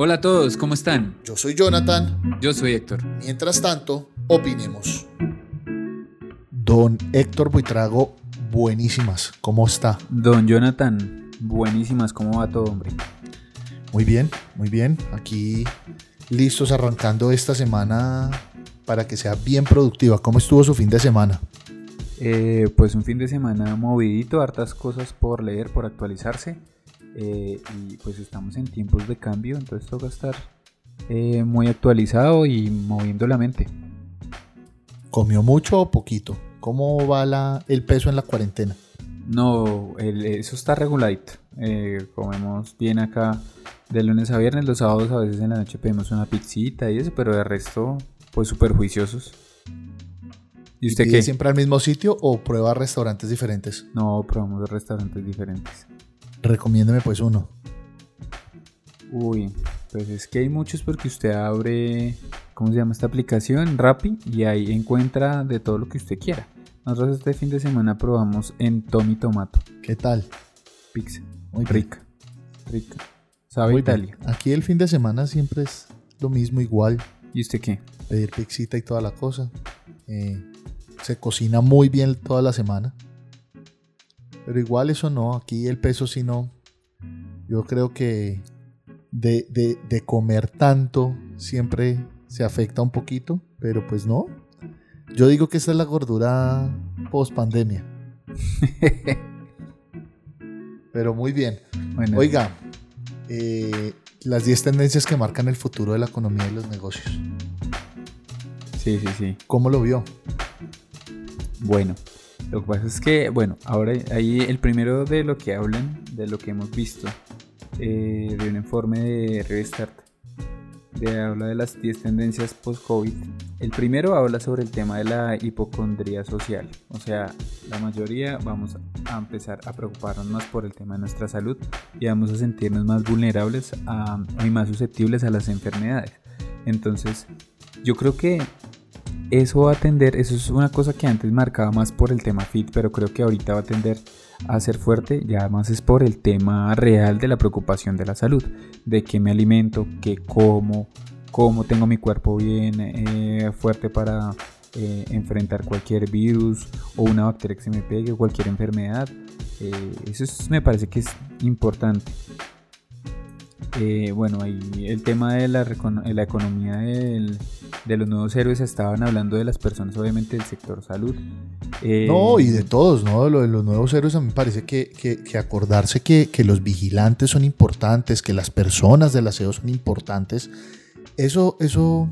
Hola a todos, ¿cómo están? Yo soy Jonathan. Yo soy Héctor. Mientras tanto, opinemos. Don Héctor Buitrago, buenísimas. ¿Cómo está? Don Jonathan, buenísimas. ¿Cómo va todo, hombre? Muy bien, muy bien. Aquí listos arrancando esta semana para que sea bien productiva. ¿Cómo estuvo su fin de semana? Eh, pues un fin de semana movidito, hartas cosas por leer, por actualizarse. Eh, y pues estamos en tiempos de cambio, entonces toca estar eh, muy actualizado y moviendo la mente. ¿Comió mucho o poquito? ¿Cómo va la, el peso en la cuarentena? No, eso está reguladito. Eh, comemos bien acá de lunes a viernes, los sábados a veces en la noche pedimos una pizzita y eso, pero de resto, pues súper juiciosos. ¿Y usted qué? siempre al mismo sitio o prueba restaurantes diferentes? No, probamos restaurantes diferentes. Recomiéndeme pues uno. Uy, pues es que hay muchos porque usted abre, ¿cómo se llama esta aplicación? Rappi y ahí encuentra de todo lo que usted quiera. Nosotros este fin de semana probamos en Tommy Tomato. ¿Qué tal? Pizza. Muy rica. Rica. Sabe Italia. Aquí el fin de semana siempre es lo mismo, igual. ¿Y usted qué? Pedir pixita y toda la cosa. Eh, se cocina muy bien toda la semana. Pero igual eso no, aquí el peso sí no. Yo creo que de, de, comer tanto siempre se afecta un poquito, pero pues no. Yo digo que esta es la gordura post pandemia. pero muy bien. Oiga, eh, las 10 tendencias que marcan el futuro de la economía y los negocios. Sí, sí, sí. ¿Cómo lo vio? Bueno, lo que pasa es que, bueno, ahora ahí el primero de lo que hablan, de lo que hemos visto, eh, de un informe de Restart, de, habla de las 10 tendencias post-COVID. El primero habla sobre el tema de la hipocondría social. O sea, la mayoría vamos a empezar a preocuparnos más por el tema de nuestra salud y vamos a sentirnos más vulnerables a, y más susceptibles a las enfermedades. Entonces, yo creo que eso va a tender, eso es una cosa que antes marcaba más por el tema fit, pero creo que ahorita va a tender a ser fuerte, ya más es por el tema real de la preocupación de la salud, de qué me alimento, qué como, cómo tengo mi cuerpo bien eh, fuerte para eh, enfrentar cualquier virus o una bacteria que se me pegue, cualquier enfermedad. Eh, eso me parece que es importante. Bueno, ahí el tema de la, la economía de los nuevos héroes estaban hablando de las personas, obviamente, del sector salud. Eh, no, y de todos, ¿no? Lo de los nuevos héroes a mí me parece que, que, acordarse que, que, los vigilantes son importantes, que las personas del aseo son importantes, eso, eso,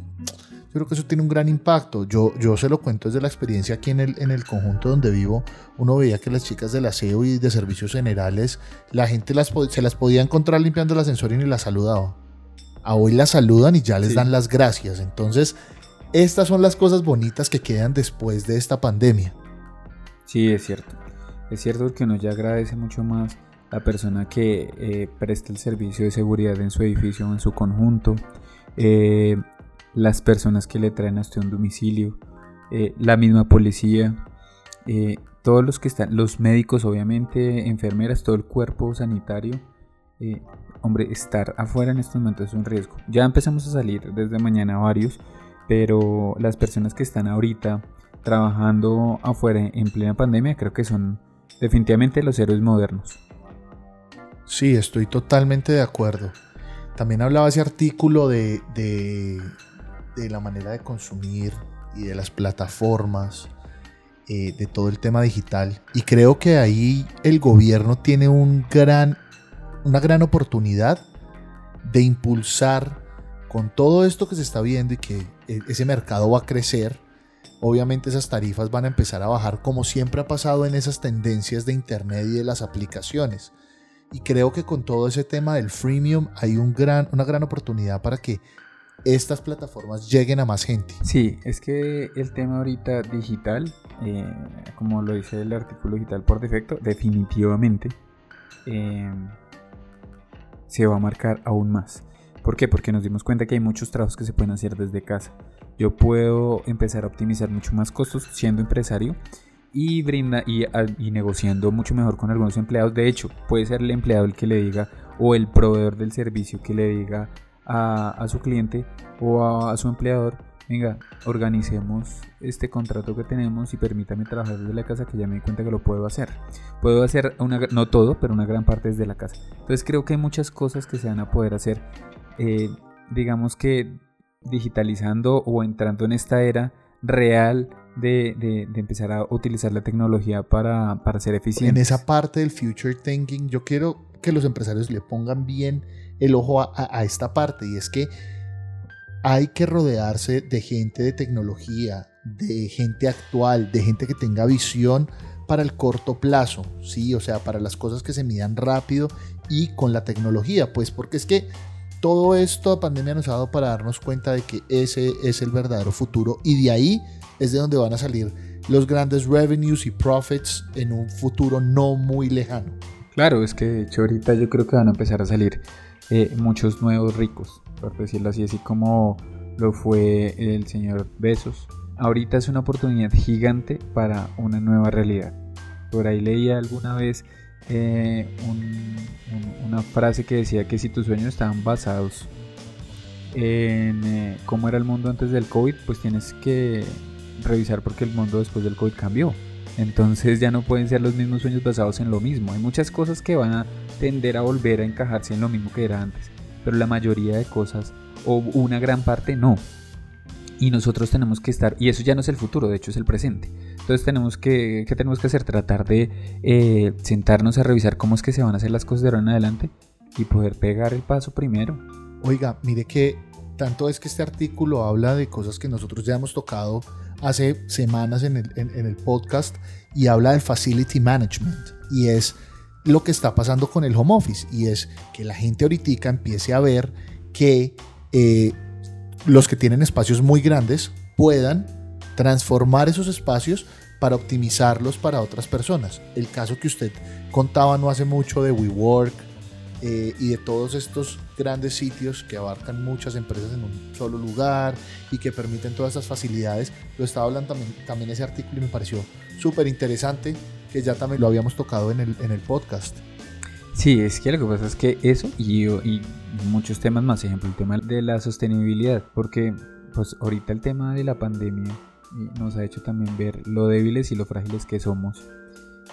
creo que eso tiene un gran impacto. Yo, yo se lo cuento desde la experiencia aquí en el, en el conjunto donde vivo, uno veía que las chicas del aseo y de servicios generales, la gente las, se las podía encontrar limpiando el ascensor y ni las saludaba a hoy las saludan y ya les dan las gracias. Entonces, estas son las cosas bonitas que quedan después de esta pandemia. Sí, es cierto. Es cierto que uno ya agradece mucho más la persona que eh, presta el servicio de seguridad en su edificio o en su conjunto, eh, las personas que le traen hasta un domicilio, eh, la misma policía, todos los que están, los médicos obviamente, enfermeras, todo el cuerpo sanitario hombre, estar afuera en estos momentos es un riesgo. Ya empezamos a salir desde mañana varios, pero las personas que están ahorita trabajando afuera en plena pandemia creo que son definitivamente los héroes modernos. Sí, estoy totalmente de acuerdo. También hablaba ese artículo de, de, la manera de consumir y de las plataformas, eh, de todo el tema digital. Y creo que ahí el gobierno tiene un gran una gran oportunidad de impulsar con todo esto que se está viendo y que e, ese mercado va a crecer. Obviamente esas tarifas van a empezar a bajar como siempre ha pasado en esas tendencias de Internet y de las aplicaciones. Y creo que con todo ese tema del freemium hay un gran, una gran oportunidad para que estas plataformas lleguen a más gente. Sí, es que el tema ahorita digital, eh, como lo dice el artículo digital por defecto, definitivamente eh, se va a marcar aún más. ¿Por qué? Porque nos dimos cuenta que hay muchos trabajos que se pueden hacer desde casa. Yo puedo empezar a optimizar mucho más costos siendo empresario y brinda y, y, negociando mucho mejor con algunos empleados. De hecho, puede ser el empleado el que le diga o el proveedor del servicio que le diga a, su cliente o a, su empleador, venga, organicemos este contrato que tenemos y permítame trabajar desde la casa que ya me di cuenta que lo puedo hacer. Puedo hacer, una, no todo, pero una gran parte desde la casa. Entonces creo que hay muchas cosas que se van a poder hacer, eh, digamos que digitalizando o entrando en esta era real de, empezar a utilizar la tecnología para, para ser eficiente. En esa parte del future thinking, yo quiero que los empresarios le pongan bien el ojo a, esta parte y es que hay que rodearse de gente de tecnología, de gente actual, de gente que tenga visión para el corto plazo, sí, o sea, para las cosas que se midan rápido y con la tecnología, pues porque es que todo esto la pandemia nos ha dado para darnos cuenta de que ese es el verdadero futuro y de ahí es de donde van a salir los grandes revenues y profits en un futuro no muy lejano. Claro, es que de hecho ahorita yo creo que van a empezar a salir eh, muchos nuevos ricos, por decirlo así, así como lo fue el señor Besos. Ahorita es una oportunidad gigante para una nueva realidad. Por ahí leía alguna vez eh, una frase que decía que si tus sueños estaban basados en eh, cómo era el mundo antes del COVID, pues tienes que revisar porque el mundo después del COVID cambió. Entonces ya no pueden ser los mismos sueños basados en lo mismo. Hay muchas cosas que van a tender a volver a encajarse en lo mismo que era antes. Pero la mayoría de cosas, o una gran parte, no. Y nosotros tenemos que estar, y eso ya no es el futuro, de hecho es el presente. Entonces tenemos que, ¿qué tenemos que hacer? Tratar de eh, sentarnos a revisar cómo es que se van a hacer las cosas de ahora en adelante y poder pegar el paso primero. Oiga, mire que tanto es que este artículo habla de cosas que nosotros ya hemos tocado hace semanas en el, podcast y habla del facility management y es lo que está pasando con el home office y es que la gente ahorita empiece a ver que eh, los que tienen espacios muy grandes puedan transformar esos espacios para optimizarlos para otras personas. El caso que usted contaba no hace mucho de WeWork eh, y de todos estos grandes sitios que abarcan muchas empresas en un solo lugar y que permiten todas esas facilidades. Lo estaba hablando también, también ese artículo y me pareció súper interesante que ya también lo habíamos tocado en el, en el podcast. Sí, es que lo que pasa es que eso y, y muchos temas más, ejemplo, el tema de la sostenibilidad, porque pues ahorita el tema de la pandemia eh, nos ha hecho también ver lo débiles y lo frágiles que somos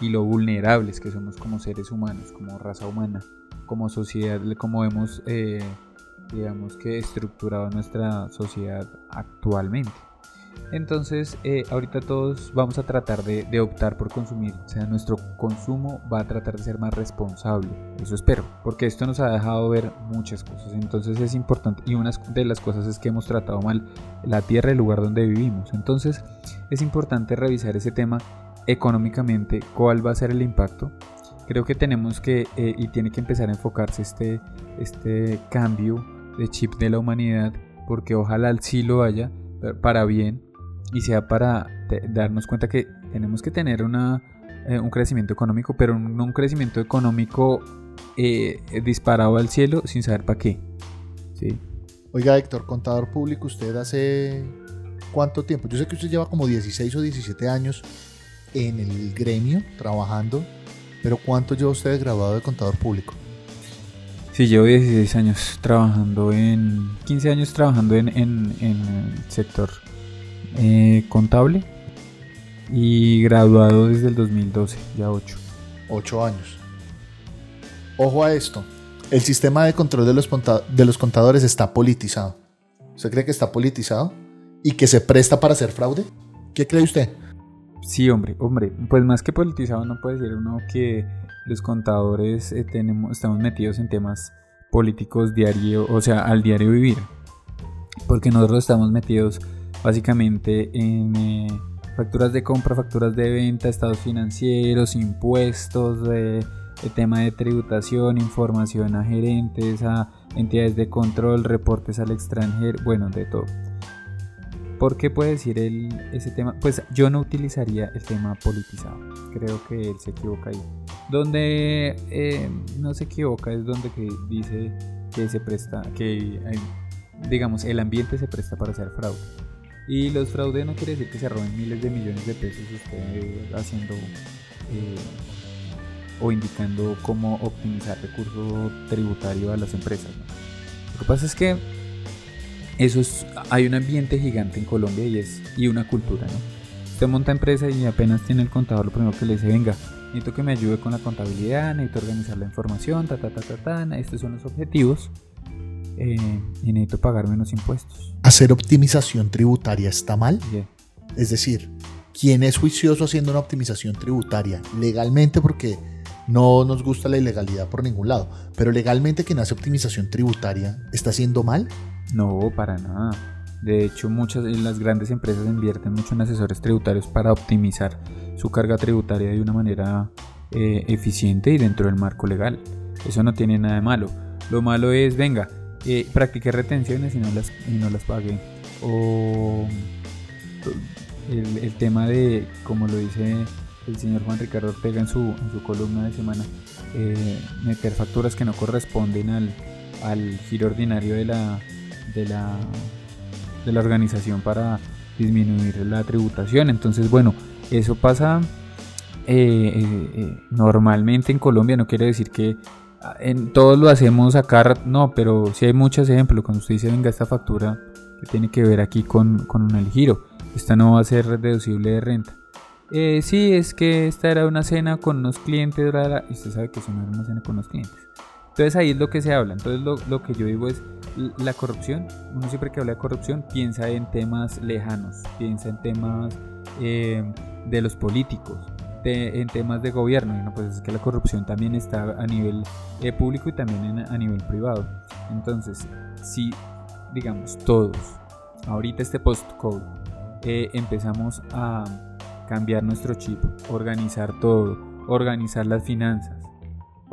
y lo vulnerables que somos como seres humanos, como raza humana como sociedad, como hemos, eh, digamos que estructurado nuestra sociedad actualmente. Entonces, eh, ahorita todos vamos a tratar de, optar por consumir, o sea, nuestro consumo va a tratar de ser más responsable, eso espero, porque esto nos ha dejado ver muchas cosas, entonces es importante, y una de las cosas es que hemos tratado mal la tierra, el lugar donde vivimos, entonces es importante revisar ese tema económicamente, cuál va a ser el impacto, creo que tenemos que eh, y tiene que empezar a enfocarse este, este cambio de chip de la humanidad porque ojalá sí lo haya eh, para bien y sea para darnos cuenta que tenemos que tener una, eh, un crecimiento económico pero no un crecimiento económico disparado al cielo sin saber para qué ¿sí? Oiga Héctor, contador público, ¿usted hace cuánto tiempo? Yo sé que usted lleva como 16 o 17 años en el gremio trabajando pero ¿cuánto lleva usted graduado de contador público? Sí, llevo 16 años trabajando en... 15 años trabajando en, el sector eh, contable y graduado desde el 2012, ya 8. 8 años. Ojo a esto. El sistema de control de los, de los contadores está politizado. ¿Usted cree que está politizado? ¿Y que se presta para hacer fraude? ¿Qué cree usted? Sí, hombre, hombre, pues más que politizado no puede decir uno que los contadores eh, tenemos, estamos metidos en temas políticos diario, o sea, al diario vivir. Porque nosotros estamos metidos básicamente en eh, facturas de compra, facturas de venta, estados financieros, impuestos, el tema de tributación, información a gerentes, a entidades de control, reportes al extranjero, bueno, de todo. ¿Por qué puede decir él ese tema? Pues yo no utilizaría el tema politizado. Creo que él se equivoca ahí. Donde eh, no se equivoca es donde que dice que se presta, que digamos el ambiente se presta para hacer fraude. Y los fraudes no quiere decir que se roben miles de millones de pesos usted haciendo eh, o indicando cómo optimizar recurso tributario a las empresas. Lo que pasa es que eso es, hay un ambiente gigante en Colombia y es y una cultura, ¿no? Usted monta empresa y apenas tiene el contador, lo primero que le dice, venga, necesito que me ayude con la contabilidad, necesito organizar la información, ta, ta, ta, ta, ta, estos son los objetivos eh, y necesito pagar menos impuestos. ¿Hacer optimización tributaria está mal? Es decir, ¿quién es juicioso haciendo una optimización tributaria? Legalmente porque no nos gusta la ilegalidad por ningún lado, pero legalmente quien hace optimización tributaria está haciendo mal? No, para nada. De hecho, muchas las grandes empresas invierten mucho en asesores tributarios para optimizar su carga tributaria de una manera eh, eficiente y dentro del marco legal. Eso no tiene nada de malo. Lo malo es, venga, eh, practique retenciones y no las, y no las pague. O el, tema de, como lo dice el señor Juan Ricardo Ortega en su, en su columna de semana, eh, meter facturas que no corresponden al, al giro ordinario de la, de la, de la organización para disminuir la tributación. Entonces, bueno, eso pasa eh, normalmente en Colombia, no quiere decir que en todos lo hacemos sacar, no, pero si hay muchos ejemplos. Cuando usted dice, venga, esta factura que tiene que ver aquí con, con el giro, esta no va a ser deducible de renta. Eh, sí, es que esta era una cena con unos clientes, y usted sabe que eso no era una cena con unos clientes. Entonces ahí es lo que se habla. Entonces lo, lo, que yo digo es la corrupción. Uno siempre que habla de corrupción piensa en temas lejanos, piensa en temas eh, de los políticos en temas de gobierno. Y no, pues es que la corrupción también está a nivel eh, público y también a nivel privado. Entonces, si, digamos, todos, ahorita este post-code, eh, empezamos a cambiar nuestro chip, organizar todo, organizar las finanzas,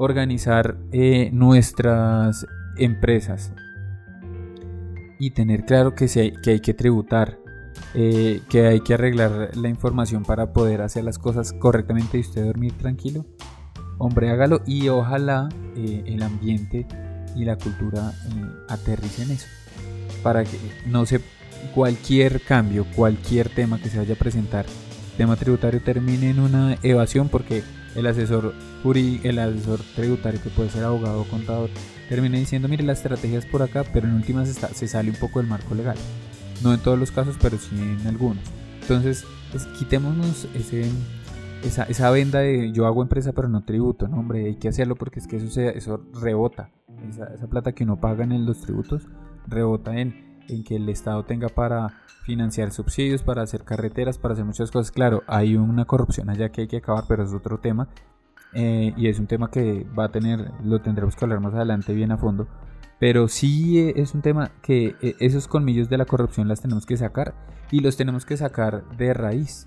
organizar eh, nuestras empresas y tener claro que, se, que hay que tributar, eh, que hay que arreglar la información para poder hacer las cosas correctamente y usted dormir tranquilo, hombre, hágalo y ojalá eh, el ambiente y la cultura aterricen eso. Para que no se cualquier cambio, cualquier tema que se vaya a presentar, tema tributario termine en una evasión porque el asesor el asesor tributario que puede ser abogado o contador, termina diciendo, mire, la estrategia es por acá, pero en últimas se sale un poco del marco legal. No en todos los casos, pero sí en algunos. Entonces, pues, quitémonos ese, esa, esa, venda de yo hago empresa pero no tributo, no hombre, hay que hacerlo porque es que eso, se, eso rebota. Esa, esa plata que uno paga en los tributos rebota en, en que el Estado tenga para financiar subsidios, para hacer carreteras, para hacer muchas cosas. Claro, hay una corrupción allá que hay que acabar, pero es otro tema. Eh, y es un tema que va a tener, lo tendremos que hablar más adelante bien a fondo. Pero sí eh, es un tema que eh, esos colmillos de la corrupción las tenemos que sacar y los tenemos que sacar de raíz.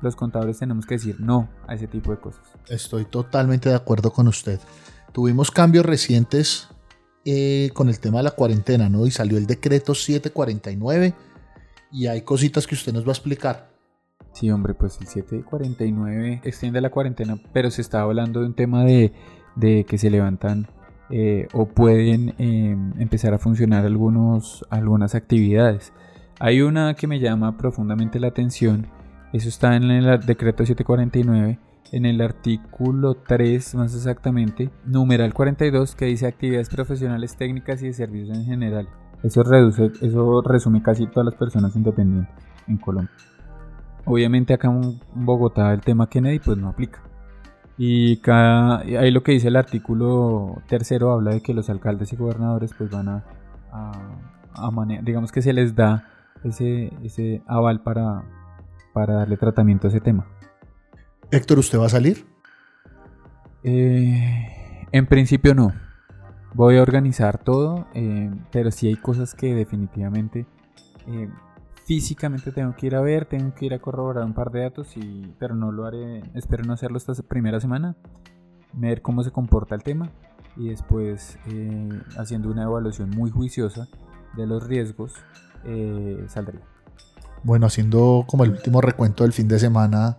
Los contadores tenemos que decir no a ese tipo de cosas. Estoy totalmente de acuerdo con usted. Tuvimos cambios recientes eh, con el tema de la cuarentena, ¿no? Y salió el decreto 749 y hay cositas que usted nos va a explicar. Sí, hombre, pues el 749 extiende la cuarentena, pero se está hablando de un tema de, que se levantan eh, o pueden em, empezar a funcionar algunos, algunas actividades. Hay una que me llama profundamente la atención, eso está en el decreto 749, en el artículo 3 más exactamente, numeral 42, que dice actividades profesionales técnicas y de servicios en general. Eso, reduce, eso resume casi todas las personas independientes en Colombia. Obviamente acá en Bogotá el tema Kennedy pues no aplica. Y cada, ahí lo que dice el artículo tercero habla de que los alcaldes y gobernadores pues van a, a, manejar, digamos que se les da ese, ese aval para, para darle tratamiento a ese tema. Héctor, ¿usted va a salir? Eh, en principio no. Voy a organizar todo, eh, pero sí hay cosas que definitivamente eh, físicamente tengo que ir a ver, tengo que ir a corroborar un par de datos, y, pero no lo haré, espero no hacerlo esta primera semana, ver cómo se comporta el tema y después eh, haciendo una evaluación muy juiciosa de los riesgos eh, saldría. Bueno, haciendo como el último recuento del fin de semana,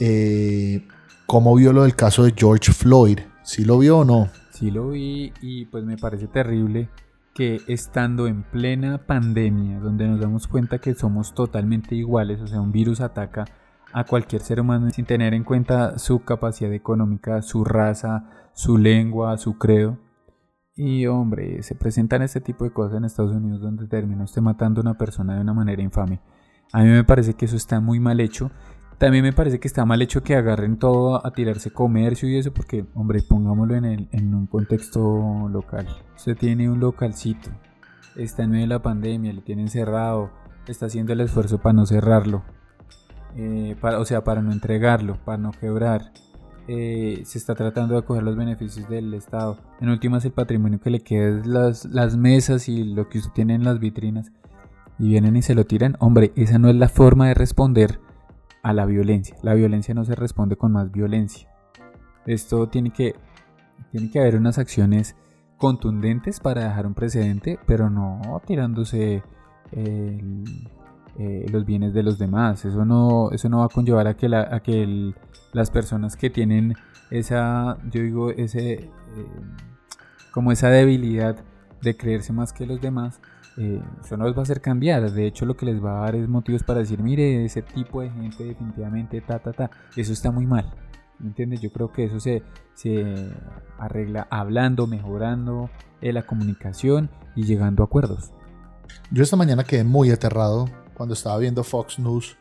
eh, ¿cómo vio lo del caso de George Floyd? ¿Sí lo vio o no? Sí lo vi y pues me parece terrible que estando en plena pandemia, donde nos damos cuenta que somos totalmente iguales, o sea, un virus ataca a cualquier ser humano sin tener en cuenta su capacidad económica, su raza, su lengua, su credo, Y hombre, se presentan este tipo de cosas en Estados Unidos donde termina usted matando a una persona de una manera infame. A mí me parece que eso está muy mal hecho. También me parece que está mal hecho que agarren todo a tirarse comercio y eso, porque, hombre, pongámoslo en, el, en un contexto local. Usted tiene un localcito, está en medio de la pandemia, le tienen cerrado, está haciendo el esfuerzo para no cerrarlo, eh, para, o sea, para no entregarlo, para no quebrar. Eh, se está tratando de acoger los beneficios del Estado. En últimas, el patrimonio que le queda es las, las mesas y lo que usted tiene en las vitrinas. Y vienen y se lo tiran. Hombre, esa no es la forma de responder a la violencia. La violencia no se responde con más violencia. Esto tiene que, tiene que haber unas acciones contundentes para dejar un precedente, pero no tirándose eh, los bienes de los demás. Eso no, eso no va a conllevar a que, que las personas que tienen esa, yo digo, ese, eh, como esa debilidad de creerse más que los demás, eh, eso no les va a hacer cambiar. De hecho, lo que les va a dar es motivos para decir, mire, ese tipo de gente definitivamente, ta, ta, ta. Eso está muy mal. ¿Me entiendes? Yo creo que eso se, se arregla hablando, mejorando la comunicación y llegando a acuerdos. Yo esta mañana quedé muy aterrado cuando estaba viendo Fox News,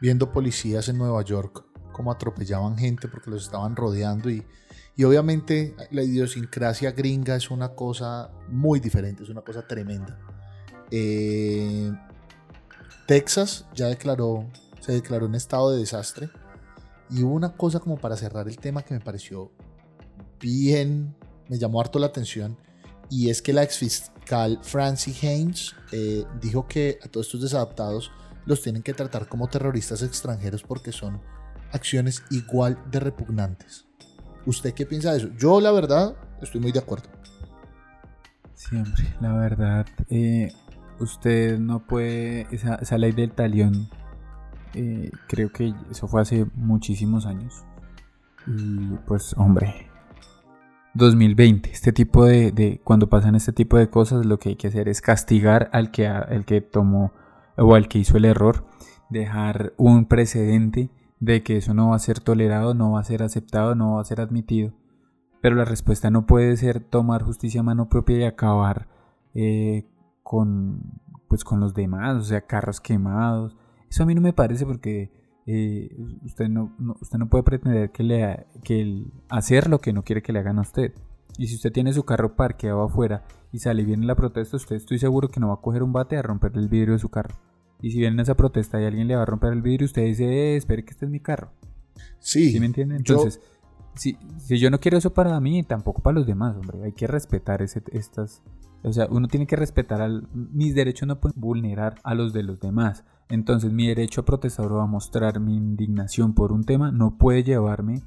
viendo policías en Nueva York, cómo atropellaban gente porque los estaban rodeando y, y obviamente la idiosincrasia gringa es una cosa muy diferente, es una cosa tremenda. Eh, Texas ya declaró, se declaró un estado de desastre y hubo una cosa como para cerrar el tema que me pareció bien, me llamó harto la atención y es que la ex fiscal Francie Haynes eh, dijo que a todos estos desadaptados los tienen que tratar como terroristas extranjeros porque son acciones igual de repugnantes. ¿Usted qué piensa de eso? Yo la verdad estoy muy de acuerdo. Siempre, la verdad, eh, usted no puede, esa, ley del talión, eh, creo que eso fue hace muchísimos años. Y pues hombre, 2020. Este tipo de, cuando pasan este tipo de cosas, lo que hay que hacer es castigar al que, el que tomó o al que hizo el error, dejar un precedente de que eso no va a ser tolerado, no va a ser aceptado, no va a ser admitido. Pero la respuesta no puede ser tomar justicia a mano propia y acabar eh, con, pues, con los demás, o sea, carros quemados. Eso a mí no me parece porque eh, usted, no, usted no puede pretender que, le, que hacer lo que no quiere que le hagan a usted. Y si usted tiene su carro parqueado afuera y sale y viene la protesta, usted estoy seguro que no va a coger un bate a romper el vidrio de su carro. Y si viene esa protesta y alguien le va a romper el vidrio, usted dice, eh, espere que este es mi carro. Sí. ¿Sí me entiende? Entonces, si, si, yo no quiero eso para mí, tampoco para los demás, hombre. Hay que respetar ese, estas... O sea, uno tiene que respetar al... Mis derechos no pueden vulnerar a los de los demás. Entonces mi derecho a protestar o a mostrar mi indignación por un tema no puede llevarme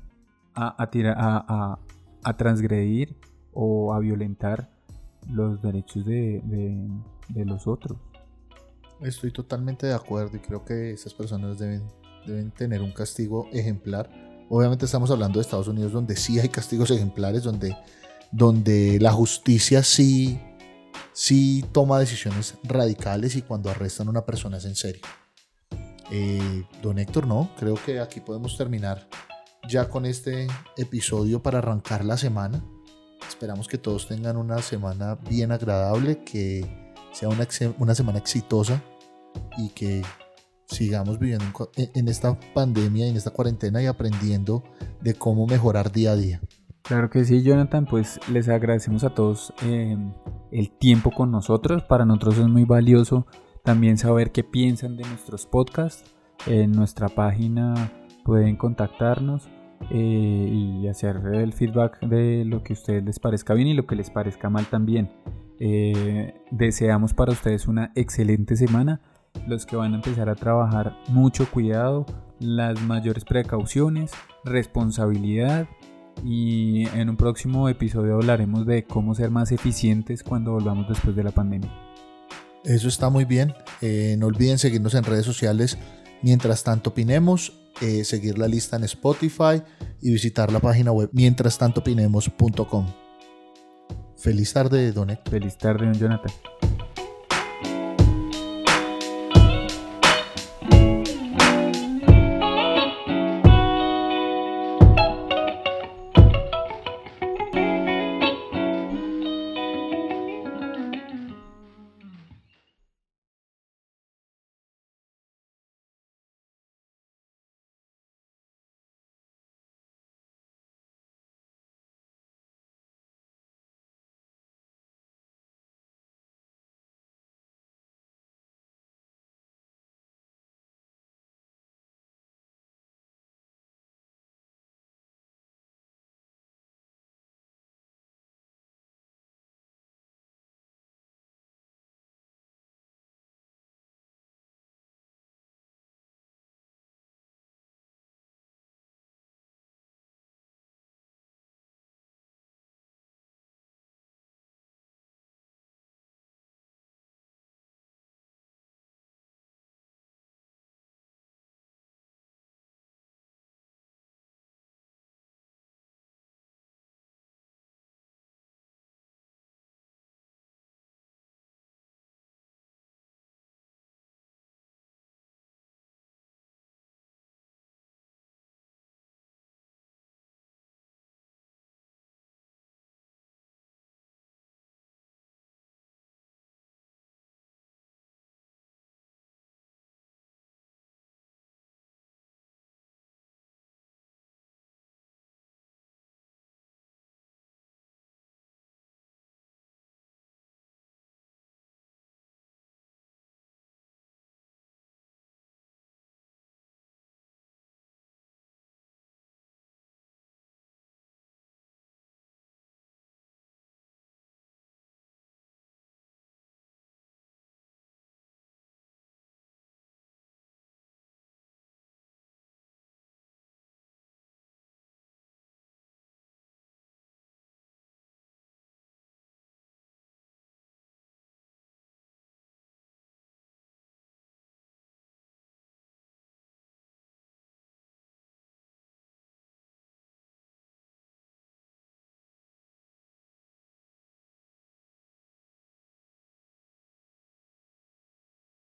a, tirar, a, a, transgredir o a violentar los derechos de, de, los otros. Estoy totalmente de acuerdo y creo que esas personas deben, deben tener un castigo ejemplar. Obviamente estamos hablando de Estados Unidos donde sí hay castigos ejemplares, donde, donde la justicia sí si toma decisiones radicales y cuando arrestan a una persona es en serio. Eh, don Héctor, no, creo que aquí podemos terminar ya con este episodio para arrancar la semana. Esperamos que todos tengan una semana bien agradable, que sea una, una semana exitosa y que sigamos viviendo en esta pandemia, en esta cuarentena y aprendiendo de cómo mejorar día a día. Claro que sí, Jonathan, pues les agradecemos a todos eh, el tiempo con nosotros. Para nosotros es muy valioso también saber qué piensan de nuestros podcasts. En nuestra página pueden contactarnos eh, y hacer el feedback de lo que a ustedes les parezca bien y lo que les parezca mal también. Eh, deseamos para ustedes una excelente semana. Los que van a empezar a trabajar, mucho cuidado, las mayores precauciones, responsabilidad y en un próximo episodio hablaremos de cómo ser más eficientes cuando volvamos después de la pandemia. Eso está muy bien. Eh, no olviden seguirnos en redes sociales. Mientras tanto opinemos, eh, seguir la lista en Spotify y visitar la página web mientras tanto opinemos.com. Feliz tarde, Don Feliz tarde, Don Jonathan.